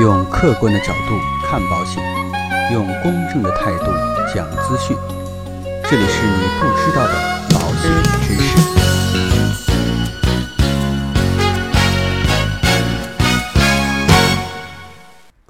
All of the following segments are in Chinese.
用客观的角度看保险，用公正的态度讲资讯。这里是你不知道的保险知识。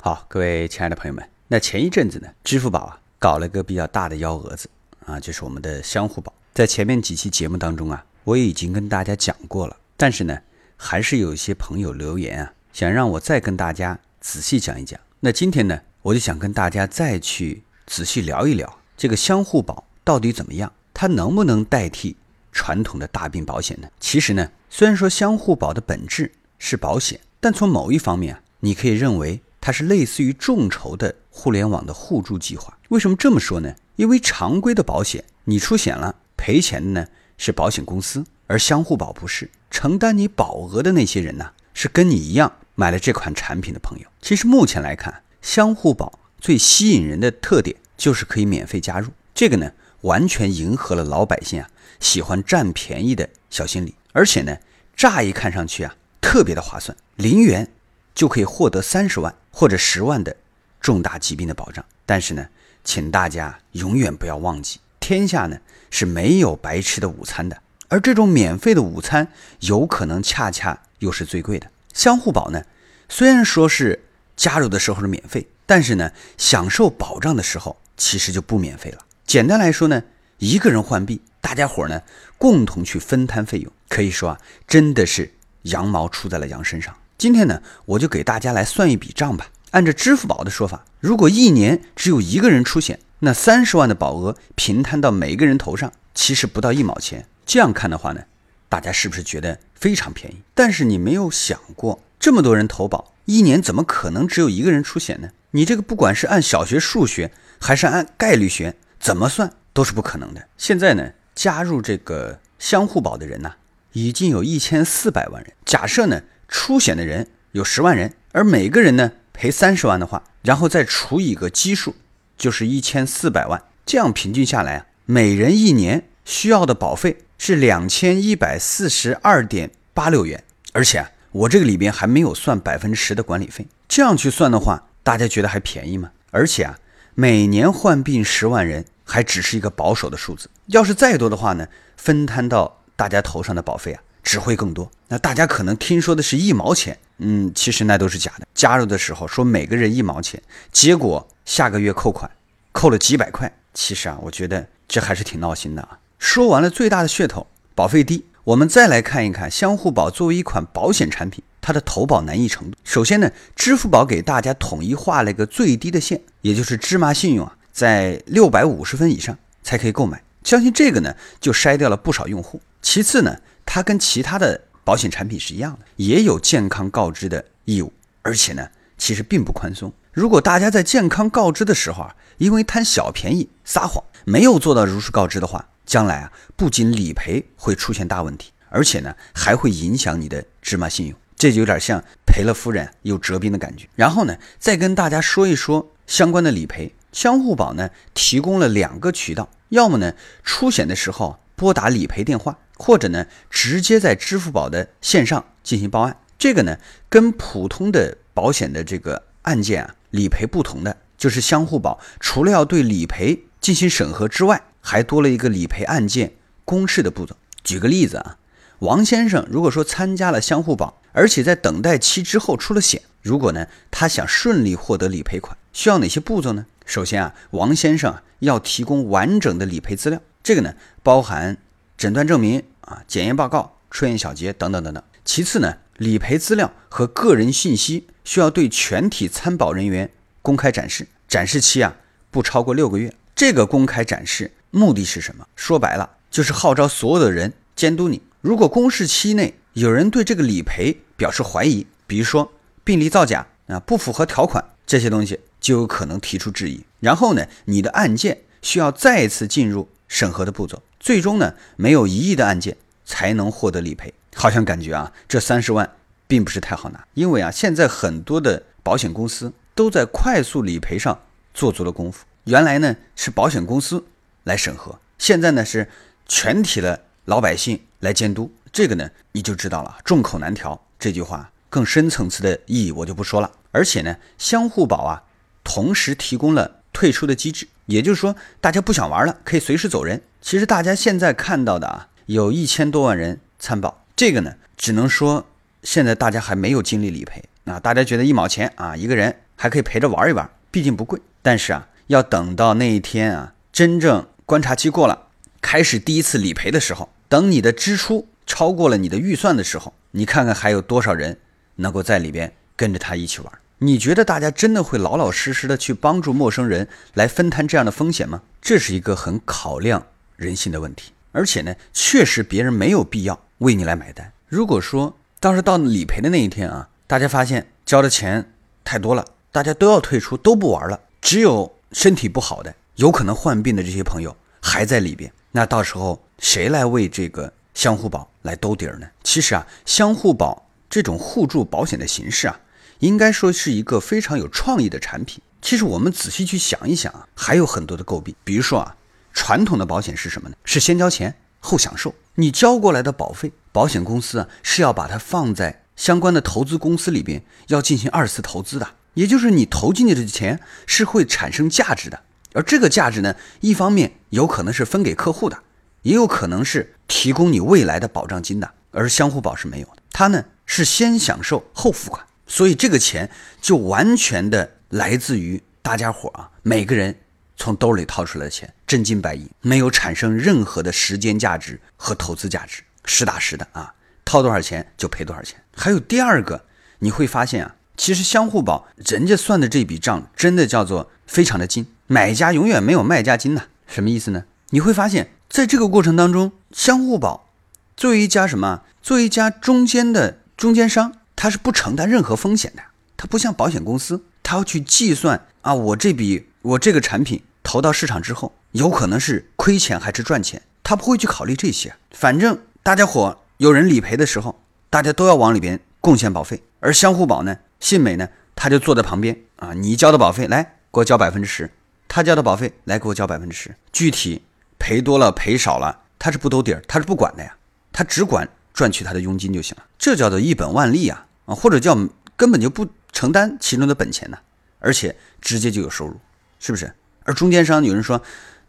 好，各位亲爱的朋友们，那前一阵子呢，支付宝啊搞了个比较大的幺蛾子啊，就是我们的相互宝。在前面几期节目当中啊，我也已经跟大家讲过了，但是呢，还是有一些朋友留言啊，想让我再跟大家仔细讲一讲。那今天呢，我就想跟大家再去仔细聊一聊这个相互保到底怎么样，它能不能代替传统的大病保险呢？其实呢，虽然说相互保的本质是保险，但从某一方面啊，你可以认为它是类似于众筹的互联网的互助计划。为什么这么说呢？因为常规的保险，你出险了赔钱的呢是保险公司，而相互保不是，承担你保额的那些人呢是跟你一样买了这款产品的朋友。其实目前来看，相互保最吸引人的特点就是可以免费加入，这个呢完全迎合了老百姓啊喜欢占便宜的小心理，而且呢乍一看上去啊特别的划算，零元就可以获得三十万或者十万的重大疾病的保障。但是呢，请大家永远不要忘记，天下呢是没有白吃的午餐的，而这种免费的午餐有可能恰恰又是最贵的。相互保呢，虽然说是加入的时候是免费，但是呢，享受保障的时候其实就不免费了。简单来说呢，一个人患病，大家伙呢共同去分摊费用，可以说啊，真的是羊毛出在了羊身上。今天呢，我就给大家来算一笔账吧。按照支付宝的说法，如果一年只有一个人出险，那三十万的保额平摊到每个人头上，其实不到一毛钱。这样看的话呢，大家是不是觉得非常便宜？但是你没有想过，这么多人投保，一年怎么可能只有一个人出险呢？你这个不管是按小学数学，还是按概率学，怎么算都是不可能的。现在呢，加入这个相互保的人呢，已经有一千四百万人。假设呢，出险的人有十万人，而每个人呢赔三十万的话，然后再除以个基数，就是一千四百万。这样平均下来啊，每人一年需要的保费是两千一百四十二点八六元。而且啊，我这个里边还没有算百分之十的管理费。这样去算的话，大家觉得还便宜吗？而且啊，每年患病十万人还只是一个保守的数字。要是再多的话呢，分摊到大家头上的保费啊，只会更多。那大家可能听说的是一毛钱，嗯，其实那都是假的。加入的时候说每个人一毛钱，结果下个月扣款扣了几百块。其实啊，我觉得这还是挺闹心的啊。说完了最大的噱头，保费低，我们再来看一看相互保作为一款保险产品。它的投保难易程度，首先呢，支付宝给大家统一画了一个最低的线，也就是芝麻信用啊，在六百五十分以上才可以购买。相信这个呢，就筛掉了不少用户。其次呢，它跟其他的保险产品是一样的，也有健康告知的义务，而且呢，其实并不宽松。如果大家在健康告知的时候啊，因为贪小便宜撒谎，没有做到如实告知的话，将来啊，不仅理赔会出现大问题，而且呢，还会影响你的芝麻信用。这就有点像赔了夫人又折兵的感觉。然后呢，再跟大家说一说相关的理赔。相互保呢提供了两个渠道，要么呢出险的时候拨打理赔电话，或者呢直接在支付宝的线上进行报案。这个呢跟普通的保险的这个案件啊理赔不同的，就是相互保除了要对理赔进行审核之外，还多了一个理赔案件公示的步骤。举个例子啊，王先生如果说参加了相互保，而且在等待期之后出了险，如果呢他想顺利获得理赔款，需要哪些步骤呢？首先啊，王先生要提供完整的理赔资料，这个呢包含诊断证明啊、检验报告、出院小结等等等等。其次呢，理赔资料和个人信息需要对全体参保人员公开展示，展示期啊不超过六个月。这个公开展示目的是什么？说白了就是号召所有的人监督你。如果公示期内有人对这个理赔表示怀疑，比如说病例造假啊、不符合条款这些东西。就有可能提出质疑，然后呢，你的案件需要再次进入审核的步骤，最终呢，没有异议的案件才能获得理赔。好像感觉啊，这三十万并不是太好拿，因为啊，现在很多的保险公司都在快速理赔上做足了功夫。原来呢是保险公司来审核，现在呢是全体的老百姓来监督。这个呢你就知道了，众口难调这句话更深层次的意义我就不说了。而且呢，相互保啊，同时提供了退出的机制，也就是说，大家不想玩了，可以随时走人。其实大家现在看到的啊，有一千多万人参保，这个呢，只能说现在大家还没有精力理赔啊，大家觉得一毛钱啊，一个人还可以陪着玩一玩，毕竟不贵。但是啊，要等到那一天啊，真正观察期过了，开始第一次理赔的时候，等你的支出超过了你的预算的时候，你看看还有多少人能够在里边跟着他一起玩？你觉得大家真的会老老实实的去帮助陌生人来分摊这样的风险吗？这是一个很考量人性的问题，而且呢，确实别人没有必要为你来买单。如果说当时到理赔的那一天啊，大家发现交的钱太多了，大家都要退出，都不玩了，只有身体不好的、有可能患病的这些朋友还在里边，那到时候谁来为这个相互保来兜底儿呢？其实啊，相互保这种互助保险的形式啊。应该说是一个非常有创意的产品。其实我们仔细去想一想啊，还有很多的诟病。比如说啊，传统的保险是什么呢？是先交钱后享受。你交过来的保费，保险公司啊是要把它放在相关的投资公司里边，要进行二次投资的。也就是你投进去的钱是会产生价值的。而这个价值呢，一方面有可能是分给客户的，也有可能是提供你未来的保障金的。而相互保是没有的，它呢是先享受后付款。所以这个钱就完全的来自于大家伙啊，每个人从兜里掏出来的钱，真金白银，没有产生任何的时间价值和投资价值，实打实的啊，掏多少钱就赔多少钱。还有第二个，你会发现啊，其实相互保人家算的这笔账真的叫做非常的精，买家永远没有卖家精呐。什么意思呢？你会发现在这个过程当中，相互保作为一家什么？作为一家中间的中间商。他是不承担任何风险的，他不像保险公司，他要去计算啊，我这笔我这个产品投到市场之后，有可能是亏钱还是赚钱，他不会去考虑这些。反正大家伙有人理赔的时候，大家都要往里边贡献保费，而相互保呢，信美呢，他就坐在旁边啊，你交的保费来给我交百分之十，他交的保费来给我交百分之十，具体赔多了赔少了，他是不兜底儿，他是不管的呀，他只管赚取他的佣金就行了，这叫做一本万利啊。啊，或者叫根本就不承担其中的本钱呢，而且直接就有收入，是不是？而中间商有人说，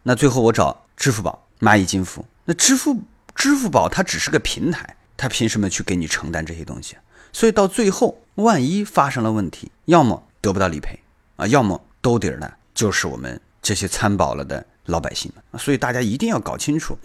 那最后我找支付宝、蚂蚁金服，那支付支付宝它只是个平台，它凭什么去给你承担这些东西？所以到最后，万一发生了问题，要么得不到理赔啊，要么兜底儿的就是我们这些参保了的老百姓啊。所以大家一定要搞清楚，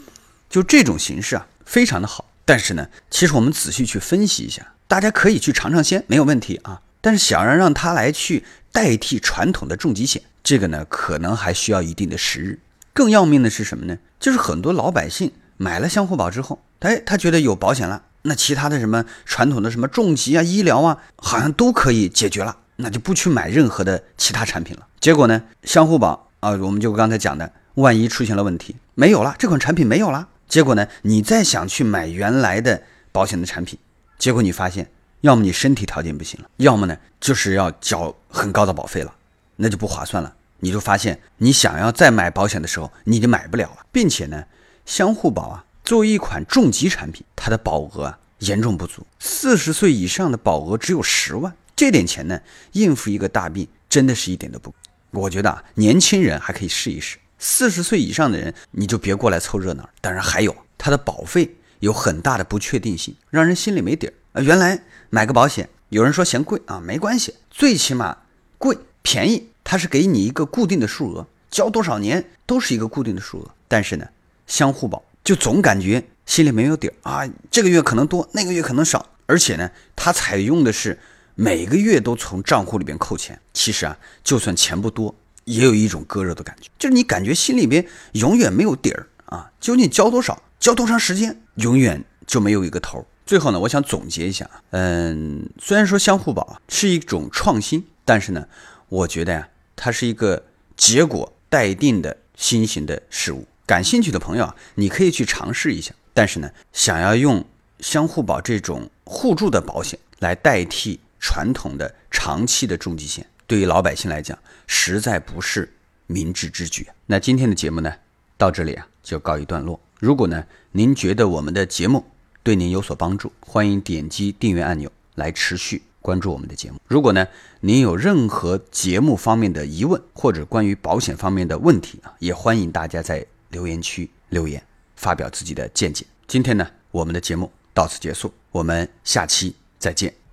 就这种形式啊，非常的好。但是呢，其实我们仔细去分析一下。大家可以去尝尝鲜，没有问题啊。但是想要让他来去代替传统的重疾险，这个呢，可能还需要一定的时日。更要命的是什么呢？就是很多老百姓买了相互保之后，哎，他觉得有保险了，那其他的什么传统的什么重疾啊、医疗啊，好像都可以解决了，那就不去买任何的其他产品了。结果呢，相互保啊，我们就刚才讲的，万一出现了问题，没有了这款产品没有了，结果呢，你再想去买原来的保险的产品。结果你发现，要么你身体条件不行了，要么呢就是要交很高的保费了，那就不划算了。你就发现，你想要再买保险的时候，你就买不了了，并且呢，相互保啊，作为一款重疾产品，它的保额啊严重不足，四十岁以上的保额只有十万，这点钱呢，应付一个大病真的是一点都不。我觉得啊，年轻人还可以试一试，四十岁以上的人你就别过来凑热闹。当然还有它的保费。有很大的不确定性，让人心里没底儿啊！原来买个保险，有人说嫌贵啊，没关系，最起码贵便宜，它是给你一个固定的数额，交多少年都是一个固定的数额。但是呢，相互保就总感觉心里没有底儿啊，这个月可能多，那个月可能少，而且呢，它采用的是每个月都从账户里边扣钱。其实啊，就算钱不多，也有一种割肉的感觉，就是你感觉心里边永远没有底儿啊，究竟交多少？交多长时间，永远就没有一个头。最后呢，我想总结一下嗯，虽然说相互保是一种创新，但是呢，我觉得呀，它是一个结果待定的新型的事物。感兴趣的朋友啊，你可以去尝试一下。但是呢，想要用相互保这种互助的保险来代替传统的长期的重疾险，对于老百姓来讲，实在不是明智之举。那今天的节目呢，到这里啊，就告一段落。如果呢，您觉得我们的节目对您有所帮助，欢迎点击订阅按钮来持续。关注我们的节目。如果呢，您有任何节目方面的疑问，或者关于保险方面的问题啊，也欢迎大家在留言区留言，发表自己的见解。今天呢，我们的节目到此结束，我们下期再见。